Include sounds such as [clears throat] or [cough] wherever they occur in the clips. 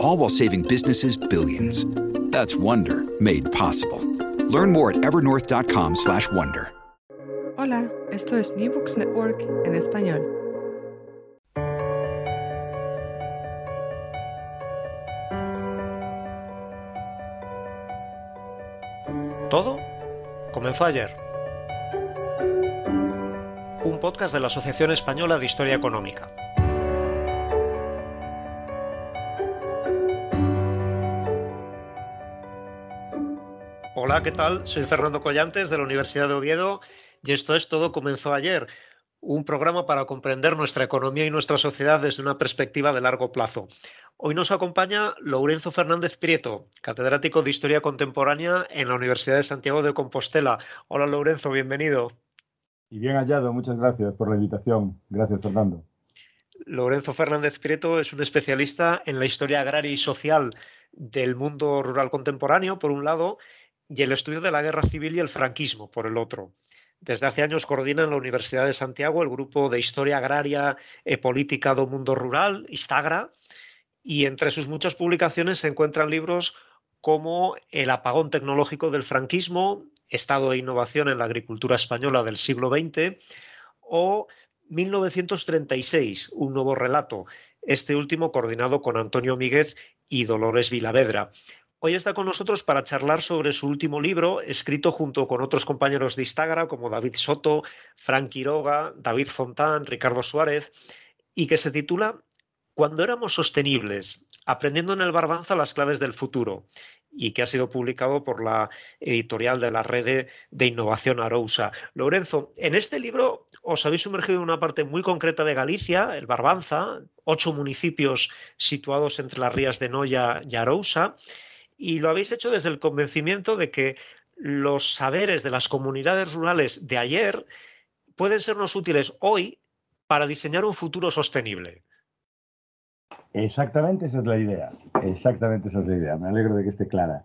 All while saving businesses billions. That's Wonder made possible. Learn more at evernorth.com/wonder. Hola, esto es New Books Network en español. Todo comenzó ayer. Un podcast de la Asociación Española de Historia Económica. Hola, ¿qué tal? Soy Fernando Collantes de la Universidad de Oviedo y esto es Todo comenzó ayer, un programa para comprender nuestra economía y nuestra sociedad desde una perspectiva de largo plazo. Hoy nos acompaña Lourenzo Fernández Prieto, catedrático de Historia Contemporánea en la Universidad de Santiago de Compostela. Hola Lourenzo, bienvenido. Y bien hallado, muchas gracias por la invitación. Gracias, Fernando. Lorenzo Fernández Prieto es un especialista en la historia agraria y social del mundo rural contemporáneo, por un lado, y el estudio de la guerra civil y el franquismo, por el otro. Desde hace años coordina en la Universidad de Santiago el grupo de Historia Agraria e Política do Mundo Rural, Istagra, y entre sus muchas publicaciones se encuentran libros como El apagón tecnológico del franquismo, Estado e innovación en la agricultura española del siglo XX, o 1936, un nuevo relato, este último coordinado con Antonio Míguez y Dolores Vilavedra. Hoy está con nosotros para charlar sobre su último libro, escrito junto con otros compañeros de Instagram como David Soto, Frank Quiroga, David Fontán, Ricardo Suárez, y que se titula Cuando éramos sostenibles, aprendiendo en el Barbanza las claves del futuro, y que ha sido publicado por la editorial de la red de innovación Arousa. Lorenzo, en este libro os habéis sumergido en una parte muy concreta de Galicia, el Barbanza, ocho municipios situados entre las rías de Noya y Arousa, y lo habéis hecho desde el convencimiento de que los saberes de las comunidades rurales de ayer pueden sernos útiles hoy para diseñar un futuro sostenible. Exactamente esa es la idea. Exactamente esa es la idea. Me alegro de que esté clara.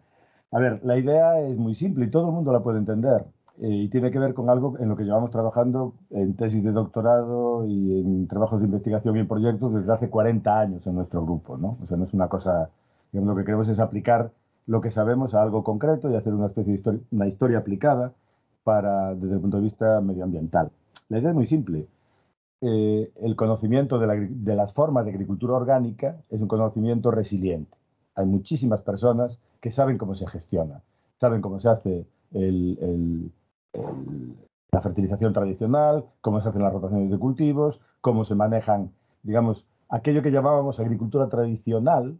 A ver, la idea es muy simple y todo el mundo la puede entender. Eh, y tiene que ver con algo en lo que llevamos trabajando en tesis de doctorado y en trabajos de investigación y en proyectos desde hace 40 años en nuestro grupo. ¿no? O sea, no es una cosa, digamos, lo que queremos es aplicar lo que sabemos a algo concreto y hacer una especie de historia, una historia aplicada para, desde el punto de vista medioambiental. La idea es muy simple. Eh, el conocimiento de, la, de, las formas de agricultura orgánica es un conocimiento resiliente. Hay muchísimas personas que saben cómo se gestiona, saben cómo se hace la fertilización tradicional, cómo se hacen las rotaciones de cultivos, cómo se manejan, digamos, aquello que llamábamos agricultura tradicional,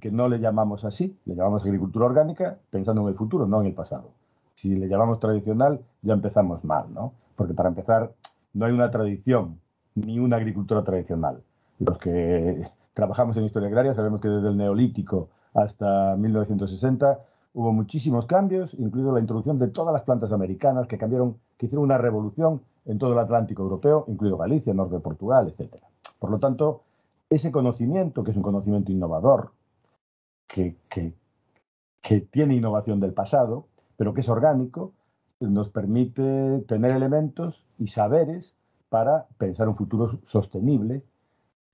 que no le llamamos así, le llamamos agricultura orgánica pensando en el futuro, no en el pasado. Si le llamamos tradicional, ya empezamos mal, ¿no? Porque para empezar, no hay una tradición ni una agricultura tradicional. Los que trabajamos en historia agraria sabemos que desde el neolítico hasta 1960 hubo muchísimos cambios, incluido la introducción de todas las plantas americanas que cambiaron, que hicieron una revolución en todo el Atlántico europeo, incluido Galicia, norte de Portugal, etc. Por lo tanto, ese conocimiento, que es un conocimiento innovador, que, tiene innovación del pasado, pero que es orgánico, nos permite tener elementos y saberes para pensar un futuro sostenible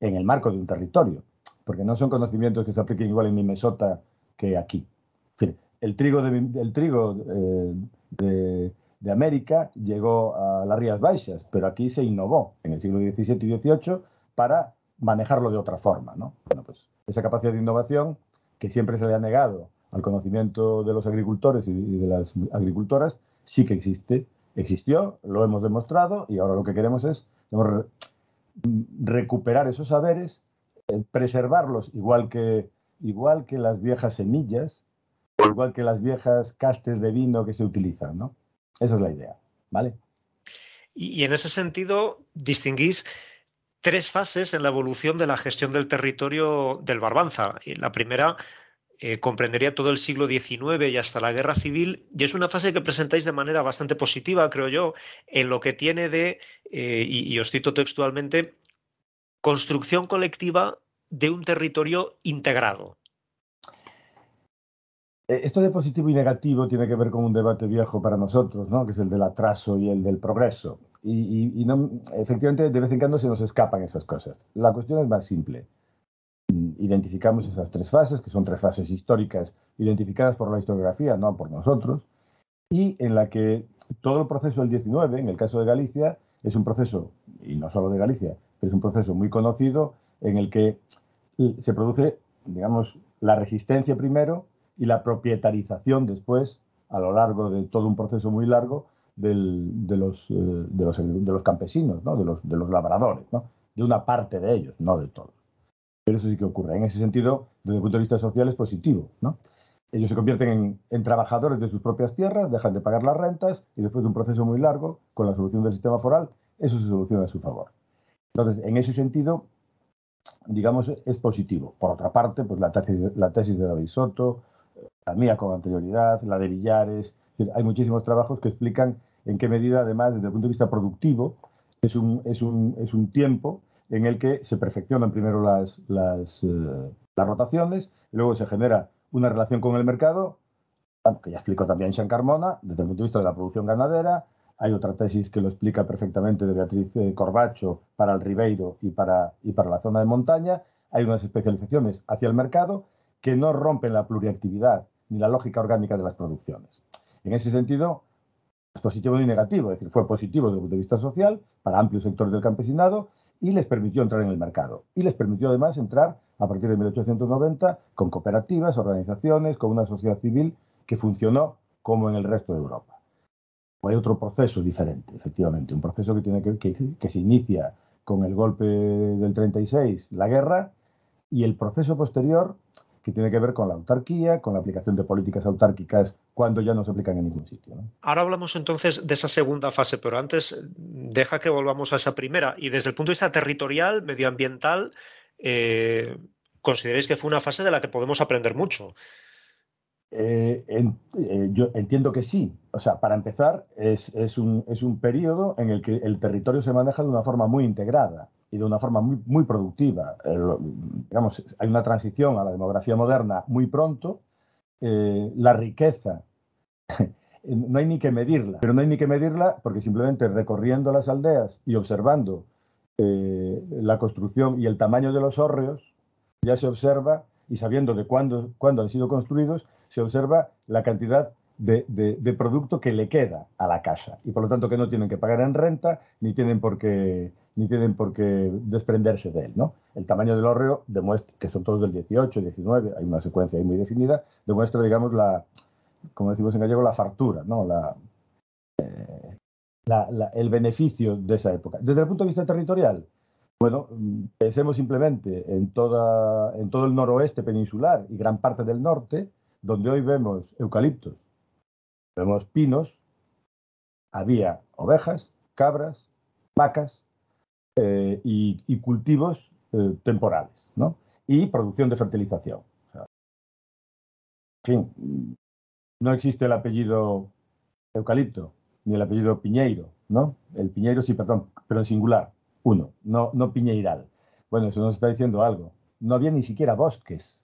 en el marco de un territorio, porque no son conocimientos que se apliquen igual en Minnesota que aquí. El trigo, de, trigo eh, de, América llegó a las Rías Baixas, pero aquí se innovó en el siglo XVII y XVIII para manejarlo de otra forma. ¿no? Bueno, pues esa capacidad de innovación que siempre se le ha negado al conocimiento de los agricultores y de las agricultoras, sí que existe existió, lo hemos demostrado y ahora lo que queremos es recuperar esos saberes, eh, preservarlos igual que, igual que las viejas semillas, igual que las viejas castes de vino que se utilizan, ¿no? Esa es la idea, ¿vale? Y, en ese sentido, distinguís tres fases en la evolución de la gestión del territorio del Barbanza. La primera eh, comprendería todo el siglo XIX y hasta la guerra civil, y es una fase que presentáis de manera bastante positiva, creo yo, en lo que tiene de, eh, y os cito textualmente, construcción colectiva de un territorio integrado. Eh, esto de positivo y negativo tiene que ver con un debate viejo para nosotros, ¿no? que es el del atraso y el del progreso. Y, no, efectivamente, de vez en cuando se nos escapan esas cosas. La cuestión es más simple. Identificamos esas tres fases, que son tres fases históricas identificadas por la historiografía, no por nosotros, y en la que todo el proceso del 19, en el caso de Galicia, es un proceso, y no solo de Galicia, es un proceso muy conocido en el que se produce, digamos, la resistencia primero y la propietarización después, a lo largo de todo un proceso muy largo, de, los, eh, de, los, de, los, campesinos, ¿no? de, los, de los labradores, ¿no? de una parte de ellos, no de todos. Pero eso sí que ocurre. En ese sentido, desde el punto de vista social, es positivo. ¿no? Ellos se convierten en, en, trabajadores de sus propias tierras, dejan de pagar las rentas y después de un proceso muy largo, con la solución del sistema foral, eso se soluciona a su favor. Entonces, en ese sentido, digamos, es positivo. Por otra parte, pues la tesis, la tesis de David Soto, la mía con anterioridad, la de Villares. Hay muchísimos trabajos que explican en qué medida, además, desde el punto de vista productivo, es un, es un, es un tiempo en el que se perfeccionan primero las, las, eh, las rotaciones, y luego se genera una relación con el mercado, que ya explicó también Sean Carmona, desde el punto de vista de la producción ganadera. Hay otra tesis que lo explica perfectamente de Beatriz eh, Corbacho para el Ribeiro y para, y para la zona de montaña. Hay unas especializaciones hacia el mercado que no rompen la pluriactividad ni la lógica orgánica de las producciones. En ese sentido, es positivo y negativo, es decir, fue positivo desde el punto de vista social para amplios sectores del campesinado y les permitió entrar en el mercado. Y les permitió además entrar a partir de 1890 con cooperativas, organizaciones, con una sociedad civil que funcionó como en el resto de Europa. Hay otro proceso diferente, efectivamente, un proceso que, tiene que, que se inicia con el golpe del 36, la guerra, y el proceso posterior que tiene que ver con la autarquía, con la aplicación de políticas autárquicas cuando ya no se aplican en ningún sitio. Ahora hablamos entonces de esa segunda fase, pero antes deja que volvamos a esa primera. Y desde el punto de vista territorial, medioambiental, eh, ¿consideráis que fue una fase de la que podemos aprender mucho? Eh, eh, yo entiendo que sí. O sea, para empezar, es, un, es un periodo en el que el territorio se maneja de una forma muy integrada y de una forma muy, muy productiva. digamos, hay una transición a la demografía moderna muy pronto. Eh, la riqueza, [laughs] no hay ni que medirla, pero no hay ni que medirla porque simplemente recorriendo las aldeas y observando eh, la construcción y el tamaño de los hórreos, ya se observa, y sabiendo de cuándo, cuándo han sido construidos, se observa la cantidad de, de, producto que le queda a la casa. Y por lo tanto que no tienen que pagar en renta ni tienen por qué ni tienen por qué desprenderse de él. ¿no? El tamaño del hórreo demuestra, que son todos del 18, 19, hay una secuencia ahí muy definida, demuestra, digamos, la, como decimos en gallego, la fartura, ¿no? Eh, la, el beneficio de esa época. Desde el punto de vista territorial, bueno, pensemos simplemente en, toda, en todo el noroeste peninsular y gran parte del norte, donde hoy vemos eucaliptos, vemos pinos, había ovejas, cabras, vacas, eh, y, cultivos eh, temporales, ¿no? Y producción de fertilización. en fin, no existe el apellido eucalipto ni el apellido piñeiro, ¿no? El piñeiro sí, perdón, pero en singular, uno, no, no piñeiral. Bueno, eso nos está diciendo algo. No había ni siquiera bosques.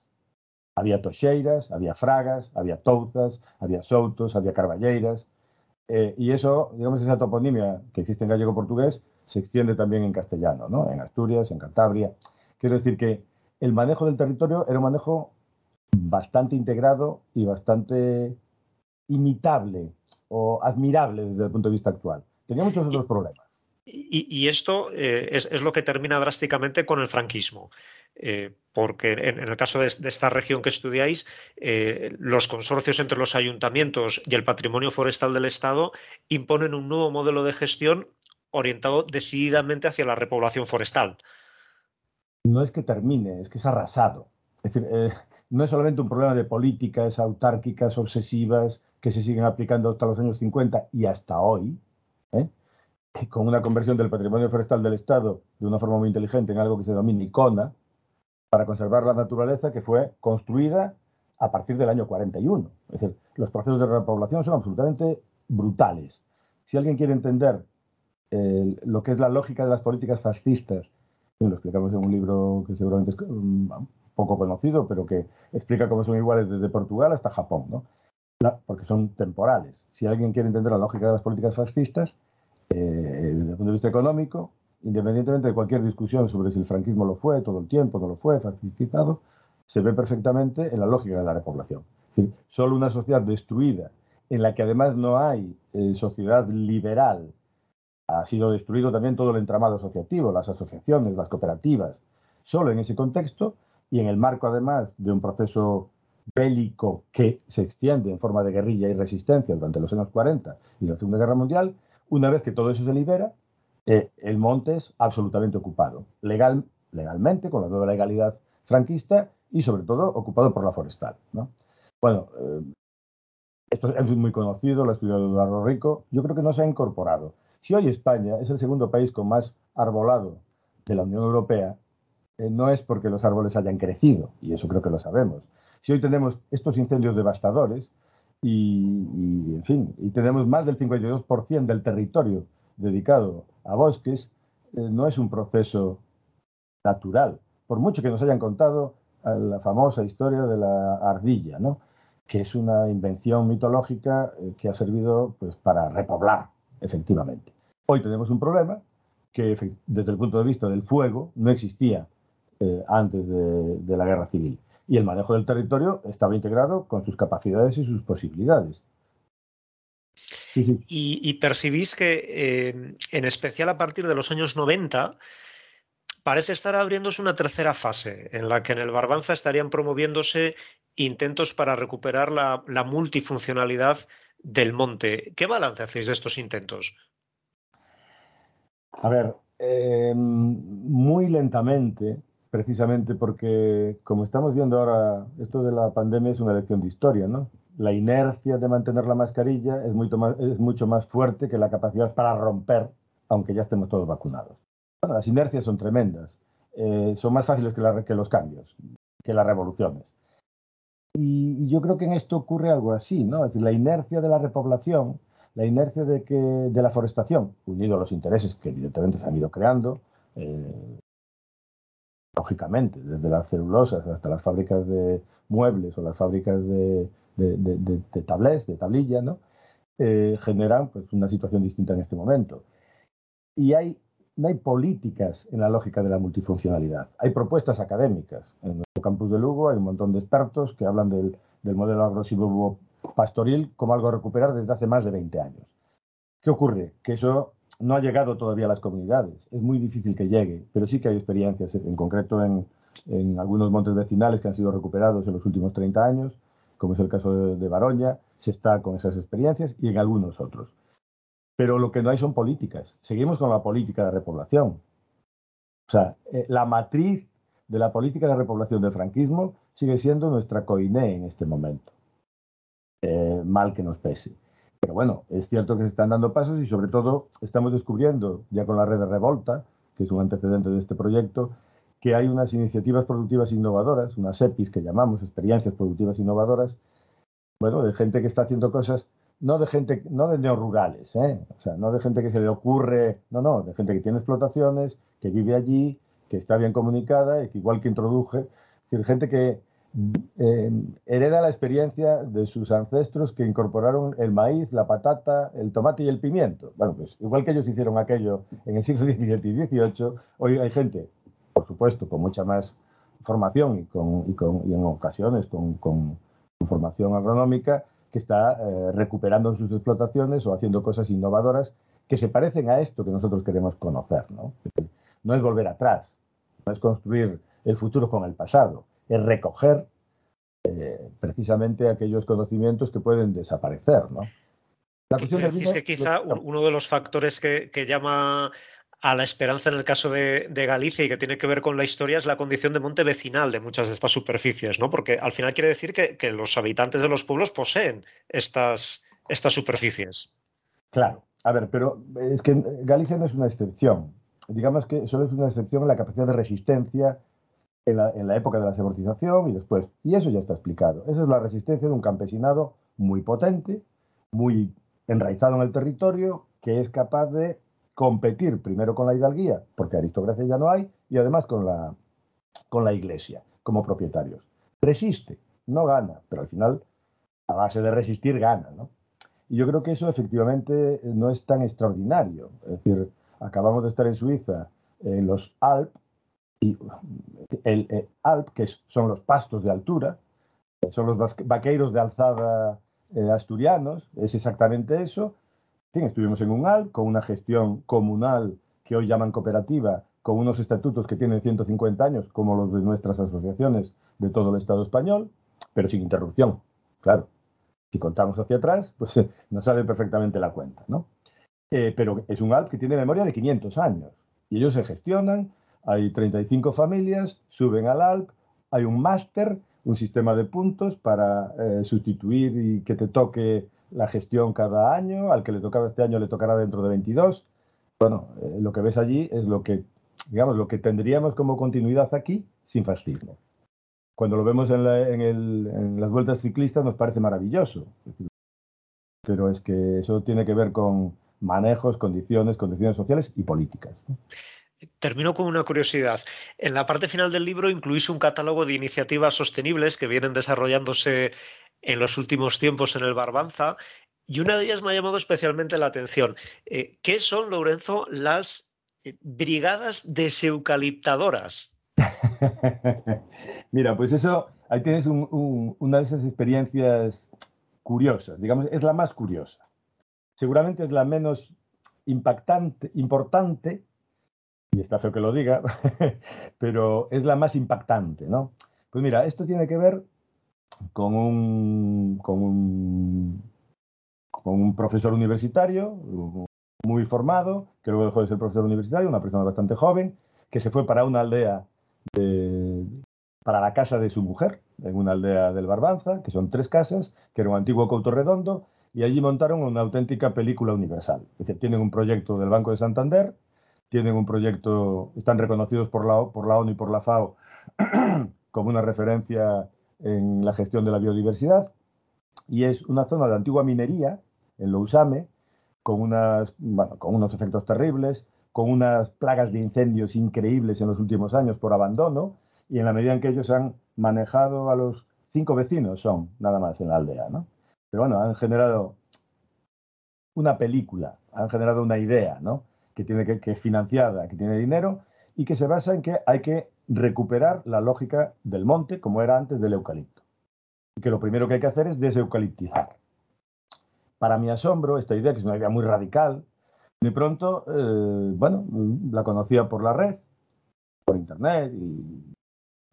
Había toxeiras, había fragas, había touzas, había soutos, había carballeiras. Eh, y eso, digamos, esa toponimia que existe en gallego-portugués, se extiende también en castellano, ¿no? en Asturias, en Cantabria. Quiero decir que el manejo del territorio era un manejo bastante integrado y bastante imitable o admirable desde el punto de vista actual. Tenía muchos otros problemas. Y, esto eh, es, lo que termina drásticamente con el franquismo. Eh, porque en, el caso de, esta región que estudiáis, eh, los consorcios entre los ayuntamientos y el patrimonio forestal del Estado imponen un nuevo modelo de gestión orientado decididamente hacia la repoblación forestal. No es que termine, es que es arrasado. Es decir, no es solamente un problema de políticas autárquicas, obsesivas, que se siguen aplicando hasta los años 50 y hasta hoy, con una conversión del patrimonio forestal del Estado de una forma muy inteligente en algo que se denomina ICONA, para conservar la naturaleza que fue construida a partir del año 41. Es decir, los procesos de repoblación son absolutamente brutales. Si alguien quiere entender lo que es la lógica de las políticas fascistas, lo explicamos en un libro que seguramente es um, poco conocido, pero que explica cómo son iguales desde Portugal hasta Japón, ¿no? porque son temporales. Si alguien quiere entender la lógica de las políticas fascistas, eh, desde el punto de vista económico, independientemente de cualquier discusión sobre si el franquismo lo fue todo el tiempo, no lo fue, fascistizado, se ve perfectamente en la lógica de la repoblación. solo una sociedad destruida, en la que además no hay eh, sociedad liberal, ha sido destruido también todo el entramado asociativo, las asociaciones, las cooperativas, solo en ese contexto y en el marco además de un proceso bélico que se extiende en forma de guerrilla y resistencia durante los años 40 y la Segunda Guerra Mundial, una vez que todo eso se libera, eh, el monte es absolutamente ocupado, legal, legalmente, con la nueva legalidad franquista y sobre todo ocupado por la forestal. Bueno, eh, esto es muy conocido, lo ha estudiado Eduardo Rico, yo creo que no se ha incorporado. Si hoy España es el segundo país con más arbolado de la Unión Europea, eh, no es porque los árboles hayan crecido, y eso creo que lo sabemos. Si hoy tenemos estos incendios devastadores y, en fin, y tenemos más del 52% del territorio dedicado a bosques, eh, no es un proceso natural, por mucho que nos hayan contado la famosa historia de la ardilla, ¿no? que es una invención mitológica eh, que ha servido pues, para repoblar, efectivamente. Hoy tenemos un problema que desde el punto de vista del fuego no existía eh, antes de, la guerra civil. Y el manejo del territorio estaba integrado con sus capacidades y sus posibilidades. Y, percibís que, eh, en especial a partir de los años 90, parece estar abriéndose una tercera fase en la que en el Barbanza estarían promoviéndose intentos para recuperar la, multifuncionalidad del monte. ¿Qué balance hacéis de estos intentos? A ver, eh, muy lentamente, precisamente porque, como estamos viendo ahora, esto de la pandemia es una lección de historia, ¿no? La inercia de mantener la mascarilla es mucho más, es mucho más fuerte que la capacidad para romper, aunque ya estemos todos vacunados. las inercias son tremendas, eh, son más fáciles que, los cambios, que las revoluciones. Y, yo creo que en esto ocurre algo así, ¿no? Es decir, la inercia de la repoblación, la inercia de, que, de la forestación, unido a los intereses que evidentemente se han ido creando, eh, lógicamente, desde las celulosas hasta las fábricas de muebles o las fábricas de, de, tablés, de tablilla, ¿no? Eh, generan pues, una situación distinta en este momento. Y hay, no hay políticas en la lógica de la multifuncionalidad, hay propuestas académicas. En nuestro campus de Lugo hay un montón de expertos que hablan del, del modelo agrosivo pastoril como algo a recuperar desde hace más de 20 años. ¿Qué ocurre? Que eso no ha llegado todavía a las comunidades. Es muy difícil que llegue, pero sí que hay experiencias, en concreto en, algunos montes vecinales que han sido recuperados en los últimos 30 años, como es el caso de, de Baroña, se está con esas experiencias y en algunos otros. Pero lo que no hay son políticas. Seguimos con la política de repoblación. O sea, eh, la matriz de la política de repoblación del franquismo sigue siendo nuestra COINE en este momento. Eh, mal que nos pese. Pero bueno, es cierto que se están dando pasos y sobre todo estamos descubriendo, ya con la red de Revolta, que es un antecedente de este proyecto, que hay unas iniciativas productivas innovadoras, unas EPIs que llamamos experiencias productivas innovadoras, bueno, de gente que está haciendo cosas, no de gente, no de neorurales, ¿eh? o sea, no de gente que se le ocurre, no, no, de gente que tiene explotaciones, que vive allí, que está bien comunicada y que igual que introduje, es decir, gente que, eh, hereda la experiencia de sus ancestros que incorporaron el maíz, la patata, el tomate y el pimiento. Bueno, pues igual que ellos hicieron aquello en el siglo XVII y XVIII, hoy hay gente, por supuesto, con mucha más formación y, con, y, en ocasiones con, formación agronómica que está eh, recuperando sus explotaciones o haciendo cosas innovadoras que se parecen a esto que nosotros queremos conocer. No, no es volver atrás, no es construir el futuro con el pasado, es recoger eh, precisamente aquellos conocimientos que pueden desaparecer. ¿no? La cuestión es que quizá uno de los factores que, llama a la esperanza en el caso de, Galicia y que tiene que ver con la historia es la condición de monte vecinal de muchas de estas superficies, ¿no? Porque al final quiere decir que, los habitantes de los pueblos poseen estas, estas superficies. Claro, a ver, pero es que Galicia no es una excepción. Digamos que solo es una excepción en la capacidad de resistencia en la, época de la semortización y después. Y eso ya está explicado. Esa es la resistencia de un campesinado muy potente, muy enraizado en el territorio, que es capaz de competir primero con la hidalguía, porque aristocracia ya no hay, y además con la, con la iglesia como propietarios. Resiste, no gana, pero al final, a base de resistir, gana. ¿no? Y yo creo que eso efectivamente no es tan extraordinario. Es decir, acabamos de estar en Suiza, en los Alpes, y el, Alp, que son los pastos de altura, son los vaqueiros de alzada eh, asturianos, es exactamente eso. Estuvimos en un Alp con una gestión comunal que hoy llaman cooperativa, con unos estatutos que tienen 150 años, como los de nuestras asociaciones de todo el Estado español, pero sin interrupción, claro. Si contamos hacia atrás, [laughs] pues nos sale perfectamente la cuenta, ¿no? Eh, pero es un Alp que tiene memoria de 500 años y ellos se gestionan hay 35 familias, suben al ALP, hay un máster, un sistema de puntos para eh, sustituir y que te toque la gestión cada año, al que le tocaba este año le tocará dentro de 22. Bueno, eh, lo que ves allí es lo que, digamos, lo que tendríamos como continuidad aquí sin fascismo. Cuando lo vemos en, en las vueltas ciclistas nos parece maravilloso, pero es que eso tiene que ver con manejos, condiciones, condiciones sociales y políticas. ¿no? Termino con una curiosidad. En la parte final del libro incluís un catálogo de iniciativas sostenibles que vienen desarrollándose en los últimos tiempos en el Barbanza y una de ellas me ha llamado especialmente la atención. Eh, ¿Qué son, Lorenzo, las eh, brigadas deseucaliptadoras? [laughs] Mira, pues eso, ahí tienes una de esas experiencias curiosas, digamos, es la más curiosa. Seguramente es la menos impactante, importante, y está feo que lo diga, [laughs] pero es la más impactante, ¿no? Pues mira, esto tiene que ver con un, con un, con un profesor universitario muy formado, que luego dejó de ser profesor universitario, una persona bastante joven, que se fue para una aldea, para la casa de su mujer, en una aldea del Barbanza, que son tres casas, que era un antiguo couto redondo, y allí montaron una auténtica película universal. Es decir, tienen un proyecto del Banco de Santander, tienen un proyecto, están reconocidos por la, por la ONU y por la FAO [clears throat] como una referencia en la gestión de la biodiversidad y es una zona de antigua minería en Lousame con, unas, con unos efectos terribles, con unas plagas de incendios increíbles en los últimos años por abandono y en la medida en que ellos han manejado a los cinco vecinos son nada más en la aldea, ¿no? Pero bueno, han generado una película, han generado una idea, ¿no? que, tiene que, es financiada, que tiene dinero y que se basa en que hay que recuperar la lógica del monte como era antes del eucalipto. Y que lo primero que hay que hacer es deseucaliptizar. Para mi asombro, esta idea, que es una idea muy radical, de pronto, eh, bueno, la conocía por la red, por internet y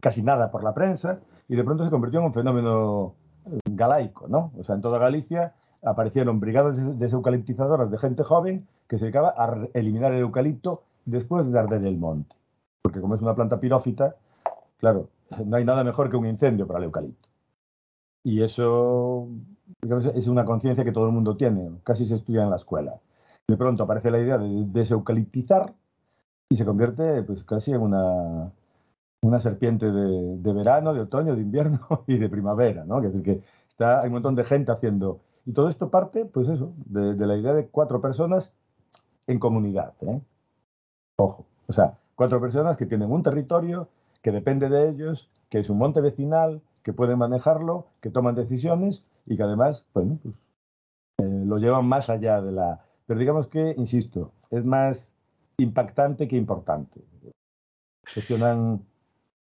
casi nada por la prensa, y de pronto se convirtió en un fenómeno eh, galaico, ¿no? O sea, en toda Galicia aparecieron brigadas deseucaliptizadoras de gente joven que se dedicaba a eliminar el eucalipto después de arder el monte. Porque como es una planta pirófita, claro, no hay nada mejor que un incendio para el eucalipto. Y eso es una conciencia que todo el mundo tiene, casi se estudia en la escuela. De pronto aparece la idea de deseucaliptizar y se convierte pues casi en una, una serpiente de, verano, de otoño, de invierno [laughs] y de primavera, ¿no? Es decir, que está, hay un montón de gente haciendo. Y todo esto parte, pues eso, de, de la idea de cuatro personas en comunidad. ¿eh? Ojo, o sea, cuatro personas que tienen un territorio, que depende de ellos, que es un monte vecinal, que pueden manejarlo, que toman decisiones y que además, bueno, pues, eh, lo llevan más allá de la... Pero digamos que, insisto, es más impactante que importante. Gestionan...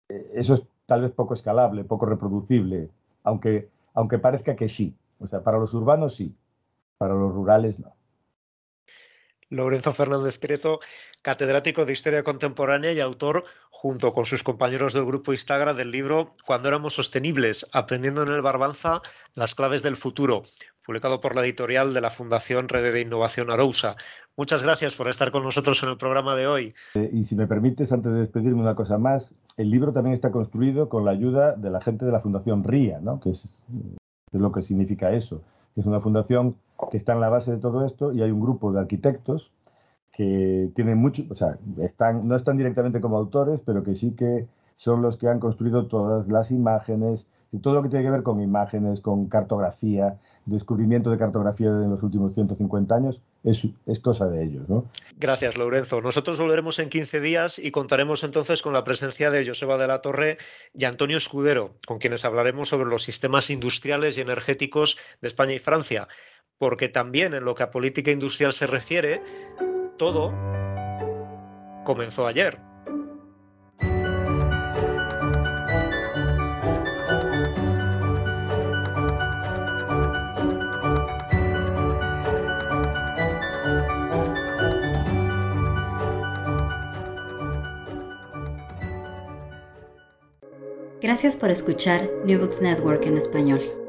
Eh, eso es tal vez poco escalable, poco reproducible, aunque, aunque parezca que sí. O sea, para los urbanos sí, para los rurales no. Lorenzo Fernández Prieto, catedrático de Historia Contemporánea y autor, junto con sus compañeros del grupo Instagram, del libro Cuando éramos sostenibles, aprendiendo en el Barbanza las claves del futuro, publicado por la editorial de la Fundación Red de Innovación Arousa. Muchas gracias por estar con nosotros en el programa de hoy. Eh, y si me permites, antes de despedirme una cosa más, el libro también está construido con la ayuda de la gente de la Fundación RIA, ¿no? que es, es lo que significa eso. Es una fundación que está en la base de todo esto y hay un grupo de arquitectos que tienen mucho, o sea, están, no están directamente como autores, pero que sí que son los que han construido todas las imágenes, y todo lo que tiene que ver con imágenes, con cartografía, descubrimiento de cartografía en los últimos 150 años, es, es, cosa de ellos. ¿no? Gracias, Lorenzo. Nosotros volveremos en 15 días y contaremos entonces con la presencia de Joseba de la Torre y Antonio Escudero, con quienes hablaremos sobre los sistemas industriales y energéticos de España y Francia porque también en lo que a política industrial se refiere, todo comenzó ayer. Gracias por escuchar New Books Network en español.